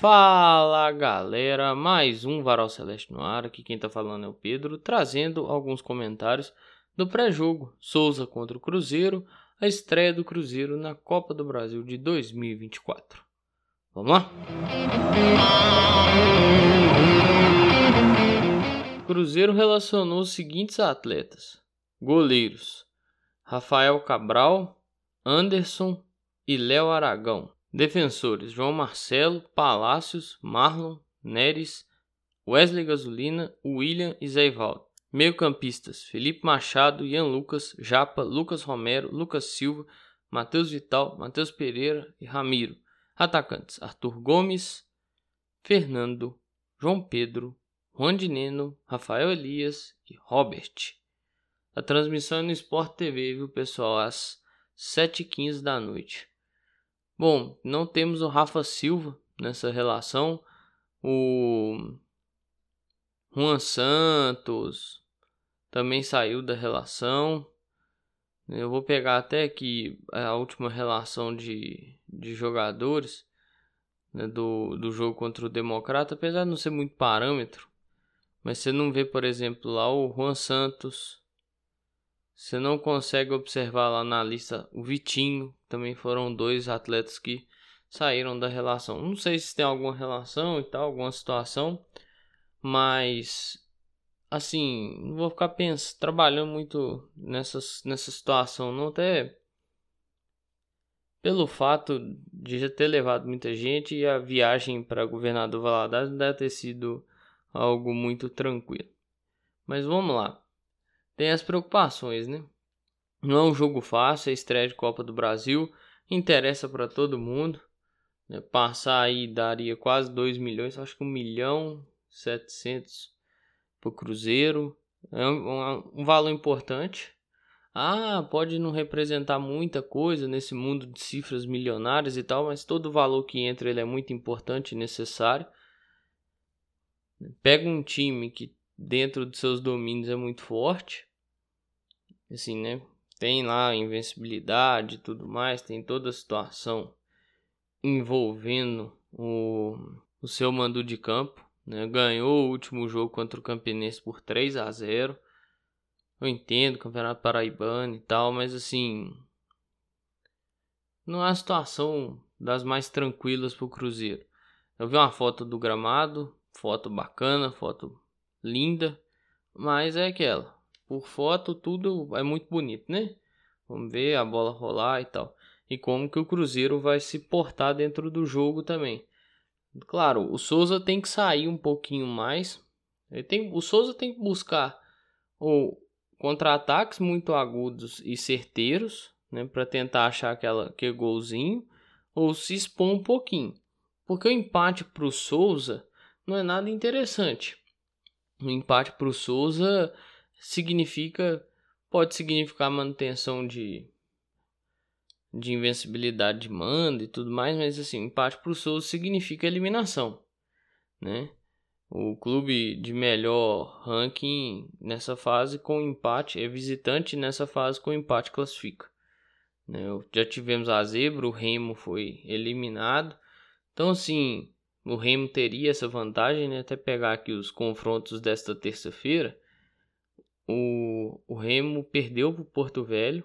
Fala galera, mais um Varal Celeste no ar. Aqui quem tá falando é o Pedro, trazendo alguns comentários do pré-jogo Souza contra o Cruzeiro, a estreia do Cruzeiro na Copa do Brasil de 2024. Vamos lá? O Cruzeiro relacionou os seguintes atletas: goleiros Rafael Cabral, Anderson e Léo Aragão. Defensores: João Marcelo, Palácios, Marlon, Neres, Wesley Gasolina, William e Zé Ivaldo. Meio-campistas: Felipe Machado, Ian Lucas, Japa, Lucas Romero, Lucas Silva, Matheus Vital, Matheus Pereira e Ramiro. Atacantes: Arthur Gomes, Fernando, João Pedro, Juan de Rafael Elias e Robert. A transmissão é no Sport TV, viu, pessoal? Às 7h15 da noite. Bom, não temos o Rafa Silva nessa relação. O Juan Santos também saiu da relação. Eu vou pegar até aqui a última relação de, de jogadores né, do, do jogo contra o Democrata, apesar de não ser muito parâmetro. Mas você não vê, por exemplo, lá o Juan Santos, você não consegue observar lá na lista o Vitinho, também foram dois atletas que saíram da relação. Não sei se tem alguma relação e tal, alguma situação, mas assim, não vou ficar pensando, trabalhando muito nessa, nessa situação, não até pelo fato de já ter levado muita gente e a viagem para Governador Valadares deve ter sido algo muito tranquilo. Mas vamos lá tem as preocupações, né? Não é um jogo fácil, é estreia de Copa do Brasil, interessa para todo mundo. Né? Passar aí daria quase 2 milhões, acho que 1 milhão 700 para o Cruzeiro. É um, um valor importante. Ah, pode não representar muita coisa nesse mundo de cifras milionárias e tal, mas todo valor que entra ele é muito importante e necessário. Pega um time que dentro dos seus domínios é muito forte assim, né? Tem lá invencibilidade e tudo mais, tem toda a situação envolvendo o, o seu mando de campo, né? Ganhou o último jogo contra o Campinense por 3 a 0. Eu entendo, Campeonato Paraibano e tal, mas assim, não é a situação das mais tranquilas pro Cruzeiro. Eu vi uma foto do gramado, foto bacana, foto linda, mas é aquela por foto tudo é muito bonito, né? Vamos ver a bola rolar e tal. E como que o Cruzeiro vai se portar dentro do jogo também. Claro, o Souza tem que sair um pouquinho mais. Ele tem, o Souza tem que buscar ou contra-ataques muito agudos e certeiros, né, para tentar achar aquela que golzinho, ou se expor um pouquinho. Porque o empate para o Souza não é nada interessante. O empate para o Souza significa pode significar manutenção de de invencibilidade de mando e tudo mais, mas assim, empate para o Souza significa eliminação, né? O clube de melhor ranking nessa fase com empate é visitante nessa fase com empate classifica. Né? Já tivemos a zebra, o Remo foi eliminado. Então assim, o Remo teria essa vantagem, né? Até pegar aqui os confrontos desta terça-feira o, o Remo perdeu para o Porto Velho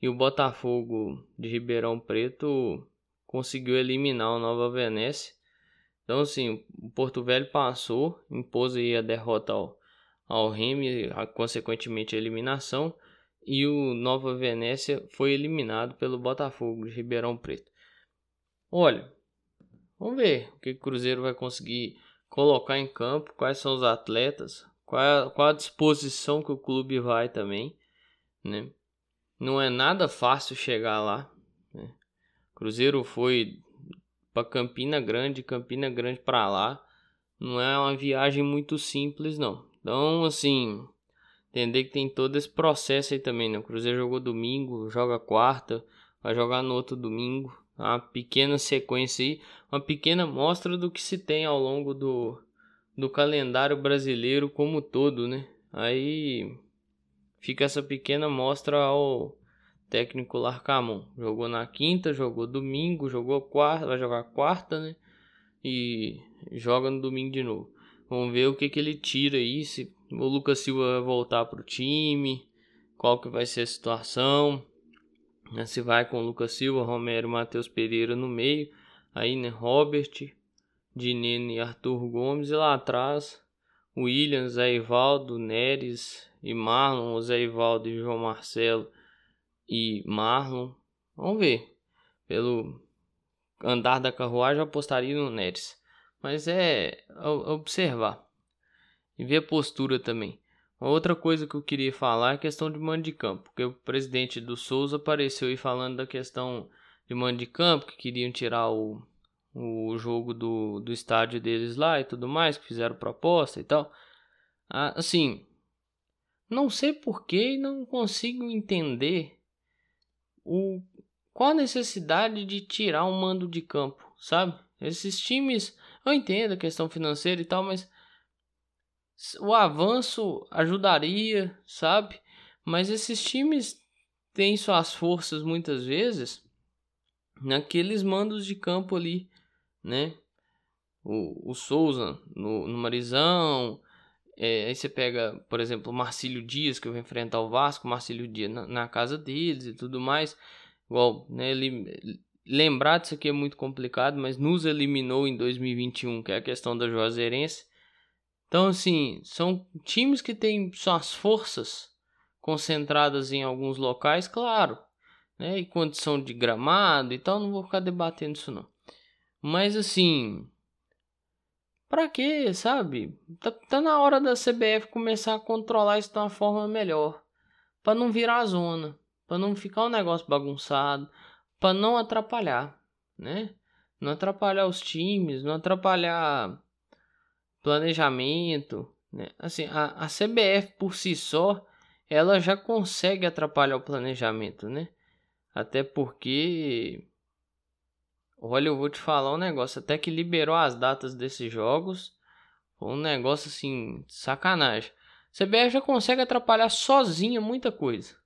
e o Botafogo de Ribeirão Preto conseguiu eliminar o Nova Venécia. Então, assim, o Porto Velho passou, impôs aí a derrota ao, ao Remo e, consequentemente, a eliminação. E o Nova Venécia foi eliminado pelo Botafogo de Ribeirão Preto. Olha, vamos ver o que o Cruzeiro vai conseguir colocar em campo, quais são os atletas, qual a, qual a disposição que o clube vai também, né? Não é nada fácil chegar lá. Né? Cruzeiro foi para Campina Grande, Campina Grande para lá. Não é uma viagem muito simples, não. Então, assim, entender que tem todo esse processo aí também, né? O Cruzeiro jogou domingo, joga quarta, vai jogar no outro domingo. Uma pequena sequência aí, uma pequena mostra do que se tem ao longo do, do calendário brasileiro como todo, né? Aí fica essa pequena mostra ao técnico Larcamon. Jogou na quinta, jogou domingo, jogou quarta, vai jogar quarta, né? e joga no domingo de novo. Vamos ver o que, que ele tira aí, se o Lucas Silva vai voltar pro time, qual que vai ser a situação. Né, se vai com o Lucas Silva, Romero, Matheus Pereira no meio, aí né, Robert, Dinene e Arthur Gomes, e lá atrás Williams, Zé Ivaldo, Neres e Marlon, Zé Ivaldo e João Marcelo e Marlon. Vamos ver. Pelo andar da carruagem, eu apostaria no Neres. Mas é observar. E ver a postura também. Outra coisa que eu queria falar é a questão de mando de campo. Porque o presidente do Souza apareceu aí falando da questão de mando de campo, que queriam tirar o, o jogo do, do estádio deles lá e tudo mais, que fizeram proposta e tal. Ah, assim, não sei porquê e não consigo entender o, qual a necessidade de tirar um mando de campo, sabe? Esses times, eu entendo a questão financeira e tal, mas o avanço ajudaria, sabe? Mas esses times têm suas forças muitas vezes naqueles mandos de campo ali, né? O, o Souza no, no Marizão, é, aí você pega, por exemplo, o Marcílio Dias, que vai enfrentar o Vasco, Marcílio Dias na, na, casa deles e tudo mais. Igual, né, ele, lembrar disso aqui é muito complicado, mas nos eliminou em 2021, que é a questão da Juazeirense. Então, assim, são times que têm suas forças concentradas em alguns locais, claro, né, e condição de gramado e tal, não vou ficar debatendo isso não. Mas, assim, Pra quê, sabe? Tá, tá na hora da CBF começar a controlar isso de uma forma melhor. Pra não virar zona. Pra não ficar um negócio bagunçado. Pra não atrapalhar, né? Não atrapalhar os times, não atrapalhar planejamento. Né? Assim, a, a CBF por si só, ela já consegue atrapalhar o planejamento, né? Até porque Olha, eu vou te falar um negócio. Até que liberou as datas desses jogos. Um negócio assim, sacanagem. CBF já consegue atrapalhar sozinha muita coisa.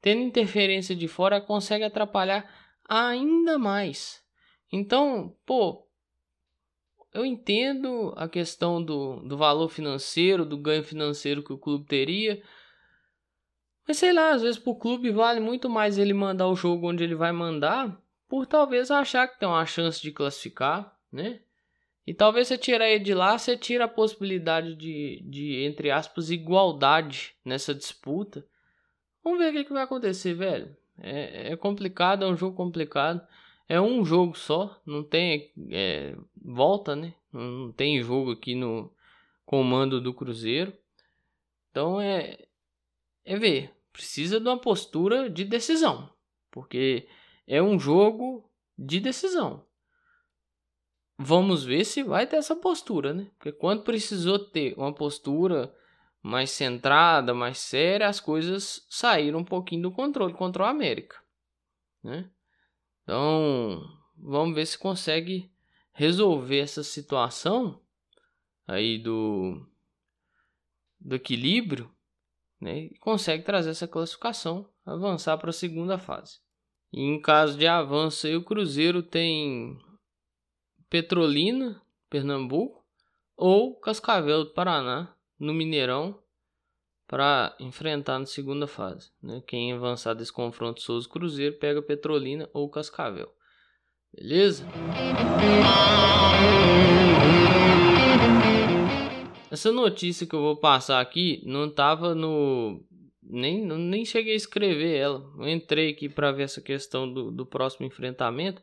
Tendo interferência de fora, consegue atrapalhar ainda mais. Então, pô, eu entendo a questão do, do valor financeiro, do ganho financeiro que o clube teria. Mas sei lá, às vezes pro clube vale muito mais ele mandar o jogo onde ele vai mandar por talvez achar que tem uma chance de classificar, né? E talvez você tirar ele de lá, você tira a possibilidade de, de entre aspas, igualdade nessa disputa. Vamos ver o que, que vai acontecer, velho. É, é, complicado, é um jogo complicado. É um jogo só, não tem é, volta, né? Não tem jogo aqui no comando do Cruzeiro. Então é, é ver. Precisa de uma postura de decisão. Porque é um jogo de decisão. Vamos ver se vai ter essa postura, né? Porque quando precisou ter uma postura mais centrada, mais séria, as coisas saíram um pouquinho do controle contra o América, né? Então, vamos ver se consegue resolver essa situação aí do do equilíbrio, né? E consegue trazer essa classificação, avançar para a segunda fase. E em caso de avanço, o Cruzeiro tem Petrolina, Pernambuco, ou Cascavel do Paraná, no Mineirão, para enfrentar na segunda fase. Né? Quem avançar desse confronto Souza Cruzeiro pega Petrolina ou Cascavel. Beleza? Essa notícia que eu vou passar aqui não estava no nem, nem cheguei a escrever ela. Eu entrei aqui para ver essa questão do, do próximo enfrentamento.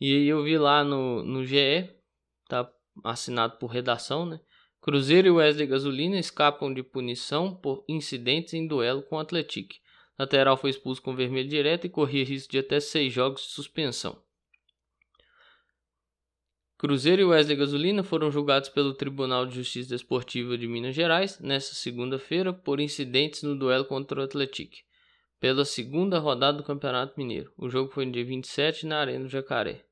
E aí eu vi lá no, no GE, tá assinado por redação, né? Cruzeiro e Wesley Gasolina escapam de punição por incidentes em duelo com o Atlético. Lateral foi expulso com vermelho direto e corria risco de até seis jogos de suspensão. Cruzeiro e Wesley Gasolina foram julgados pelo Tribunal de Justiça Desportiva de Minas Gerais nesta segunda-feira por incidentes no duelo contra o Atlético, pela segunda rodada do Campeonato Mineiro. O jogo foi no dia 27 na Arena do Jacaré.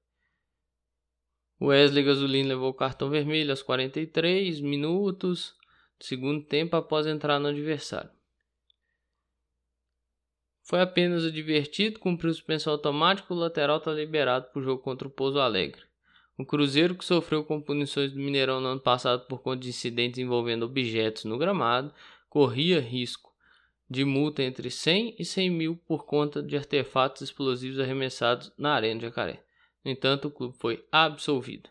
Wesley Gasolina levou cartão vermelho aos 43 minutos do segundo tempo após entrar no adversário. Foi apenas advertido, cumpriu suspensão automática, o lateral está liberado para o jogo contra o Pouso Alegre. O Cruzeiro, que sofreu com punições do Mineirão no ano passado por conta de incidentes envolvendo objetos no gramado, corria risco de multa entre 100 e 100 mil por conta de artefatos explosivos arremessados na Arena de Jacaré. No entanto, o clube foi absolvido.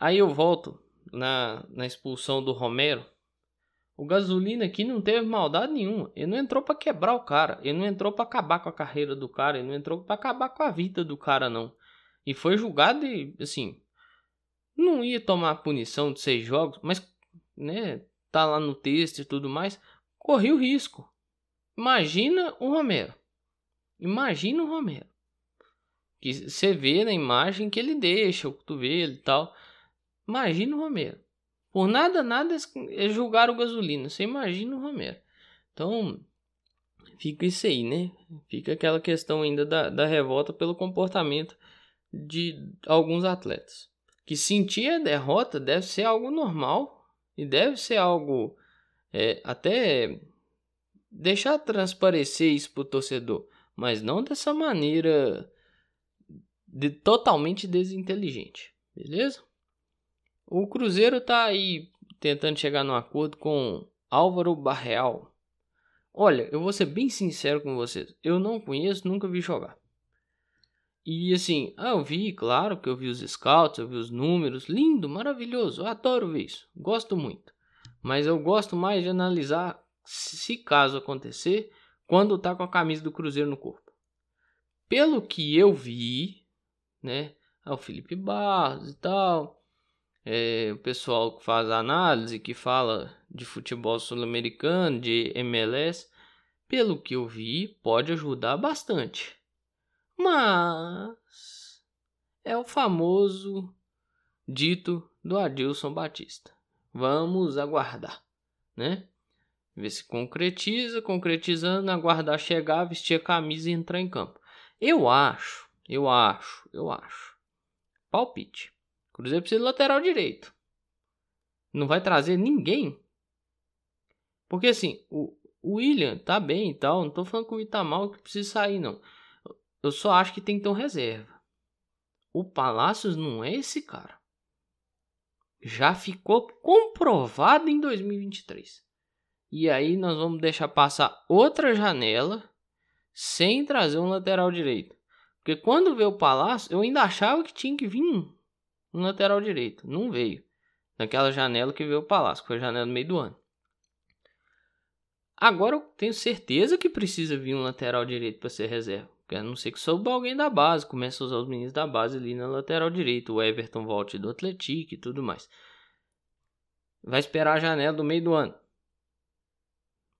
Aí eu volto na, na expulsão do Romero. O Gasolina aqui não teve maldade nenhuma. Ele não entrou para quebrar o cara. Ele não entrou para acabar com a carreira do cara. Ele não entrou para acabar com a vida do cara, não. E foi julgado e, assim, não ia tomar punição de seis jogos, mas, né, tá lá no texto e tudo mais, corria o risco. Imagina o Romero. Imagina o Romero. Que você vê na imagem que ele deixa o cotovelo e tal. Imagina o Romero. Por nada, nada é julgar o gasolina. Você imagina o Romero. Então, fica isso aí, né? Fica aquela questão ainda da, da revolta pelo comportamento de alguns atletas. Que sentir a derrota deve ser algo normal e deve ser algo é, até deixar transparecer isso para o torcedor, mas não dessa maneira de, totalmente desinteligente, beleza? O Cruzeiro tá aí tentando chegar num acordo com Álvaro Barreal. Olha, eu vou ser bem sincero com vocês, eu não conheço, nunca vi jogar. E assim, ah, eu vi, claro que eu vi os scouts, eu vi os números, lindo, maravilhoso, eu adoro ver isso, gosto muito. Mas eu gosto mais de analisar, se caso acontecer, quando tá com a camisa do Cruzeiro no corpo. Pelo que eu vi, né, é o Felipe Barros e tal, é, o pessoal que faz análise, que fala de futebol sul-americano, de MLS, pelo que eu vi, pode ajudar bastante. Mas é o famoso dito do Adilson Batista. Vamos aguardar, né? Ver se concretiza, concretizando, aguardar chegar, vestir a camisa e entrar em campo. Eu acho, eu acho, eu acho. Palpite. Cruzeiro precisa de lateral direito. Não vai trazer ninguém. Porque assim, o, William tá bem e tal. Não tô falando que o mal que precisa sair, não. Eu só acho que tem que ter um reserva. O Palácios não é esse cara. Já ficou comprovado em 2023. E aí nós vamos deixar passar outra janela sem trazer um lateral direito. Porque quando veio o Palácio, eu ainda achava que tinha que vir um lateral direito. Não veio. Naquela janela que veio o Palácio, que foi a janela no meio do ano. Agora eu tenho certeza que precisa vir um lateral direito para ser reserva. A não ser que souba alguém da base, começa a usar os meninos da base ali na lateral direita. O Everton volte do Atlético e tudo mais. Vai esperar a janela do meio do ano.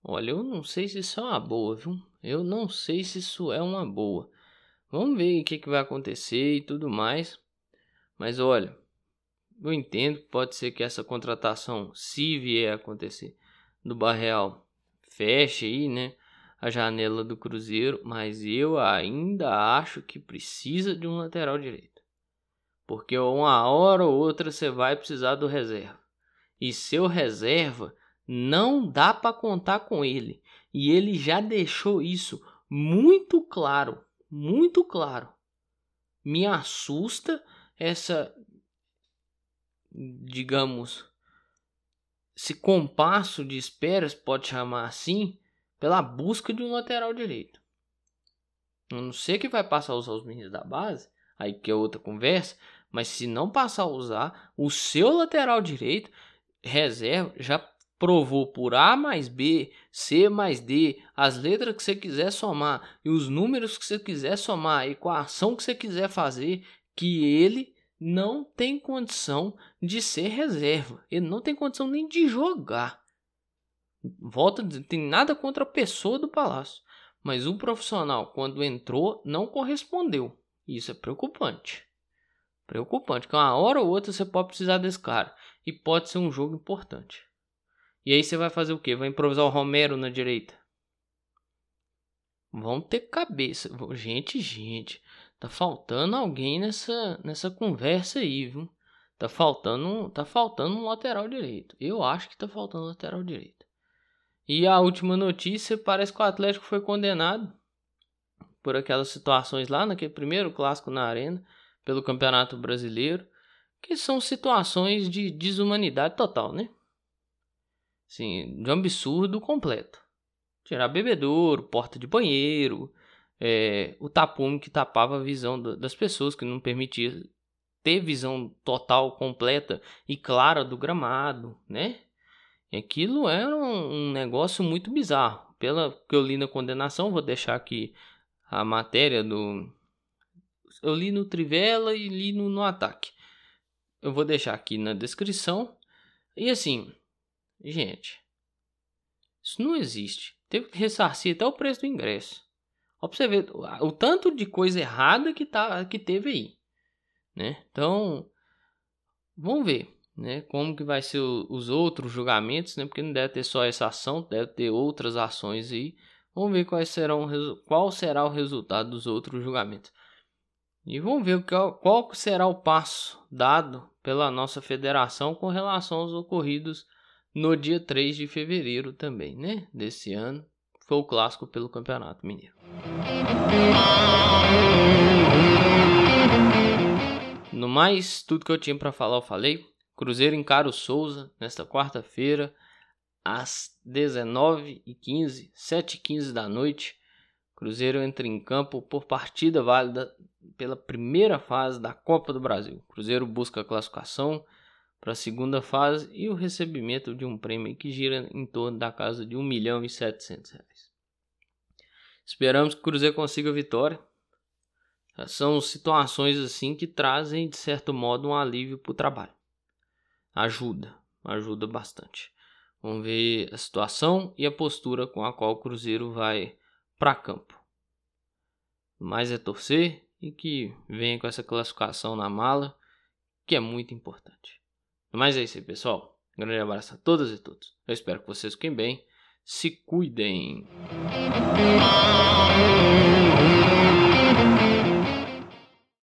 Olha, eu não sei se isso é uma boa, viu? Eu não sei se isso é uma boa. Vamos ver o que, que vai acontecer e tudo mais. Mas olha, eu entendo que pode ser que essa contratação, se vier a acontecer, do Barreal, feche aí, né? A janela do Cruzeiro, mas eu ainda acho que precisa de um lateral direito. Porque uma hora ou outra você vai precisar do reserva. E seu reserva não dá para contar com ele. E ele já deixou isso muito claro, muito claro. Me assusta essa digamos esse compasso de esperas, pode chamar assim, pela busca de um lateral direito. Eu não sei que vai passar a usar os meninos da base, aí que é outra conversa, mas se não passar a usar, o seu lateral direito, reserva, já provou por A mais B, C mais D, as letras que você quiser somar e os números que você quiser somar, a equação que você quiser fazer, que ele não tem condição de ser reserva. Ele não tem condição nem de jogar. Volta dizer, tem nada contra a pessoa do palácio. Mas o profissional, quando entrou, não correspondeu. Isso é preocupante. Preocupante, que uma hora ou outra você pode precisar desse cara. E pode ser um jogo importante. E aí você vai fazer o quê? Vai improvisar o Romero na direita? Vão ter cabeça. Gente, gente. Tá faltando alguém nessa, nessa conversa aí, viu? Tá faltando, tá faltando um lateral direito. Eu acho que tá faltando um lateral direito. E a última notícia, parece que o Atlético foi condenado por aquelas situações lá naquele primeiro clássico na arena, pelo Campeonato Brasileiro, que são situações de desumanidade total, né? Sim, de um absurdo completo. Tirar bebedouro, porta de banheiro, é, o tapume que tapava a visão das pessoas, que não permitia ter visão total, completa e clara do gramado, né? E aquilo era um, um negócio muito bizarro. Pela que eu li na condenação, vou deixar aqui a matéria do. Eu li no Trivela e li no, no Ataque. Eu vou deixar aqui na descrição. E assim, gente, isso não existe. Teve que ressarcir até o preço do ingresso. Pra você o tanto de coisa errada que, tá, que teve aí. Né? Então, vamos ver né? como que vai ser o, os outros julgamentos, né? porque não deve ter só essa ação, deve ter outras ações aí. Vamos ver quais serão, qual será o resultado dos outros julgamentos. E vamos ver qual será o passo dado pela nossa federação com relação aos ocorridos no dia 3 de fevereiro também, né? Desse ano. Foi o clássico pelo Campeonato Mineiro. No mais, tudo que eu tinha para falar eu falei. Cruzeiro encara o Souza nesta quarta-feira às 19h15, 7h15 da noite. Cruzeiro entra em campo por partida válida pela primeira fase da Copa do Brasil. Cruzeiro busca a classificação para a segunda fase e o recebimento de um prêmio que gira em torno da casa de 1 milhão e 700 reais. Esperamos que o Cruzeiro consiga a vitória. São situações assim que trazem, de certo modo, um alívio para o trabalho. Ajuda, ajuda bastante. Vamos ver a situação e a postura com a qual o Cruzeiro vai para campo. Mais é torcer e que venha com essa classificação na mala, que é muito importante. Mas é isso aí, pessoal. Um grande abraço a todas e todos. Eu espero que vocês fiquem bem. Se cuidem.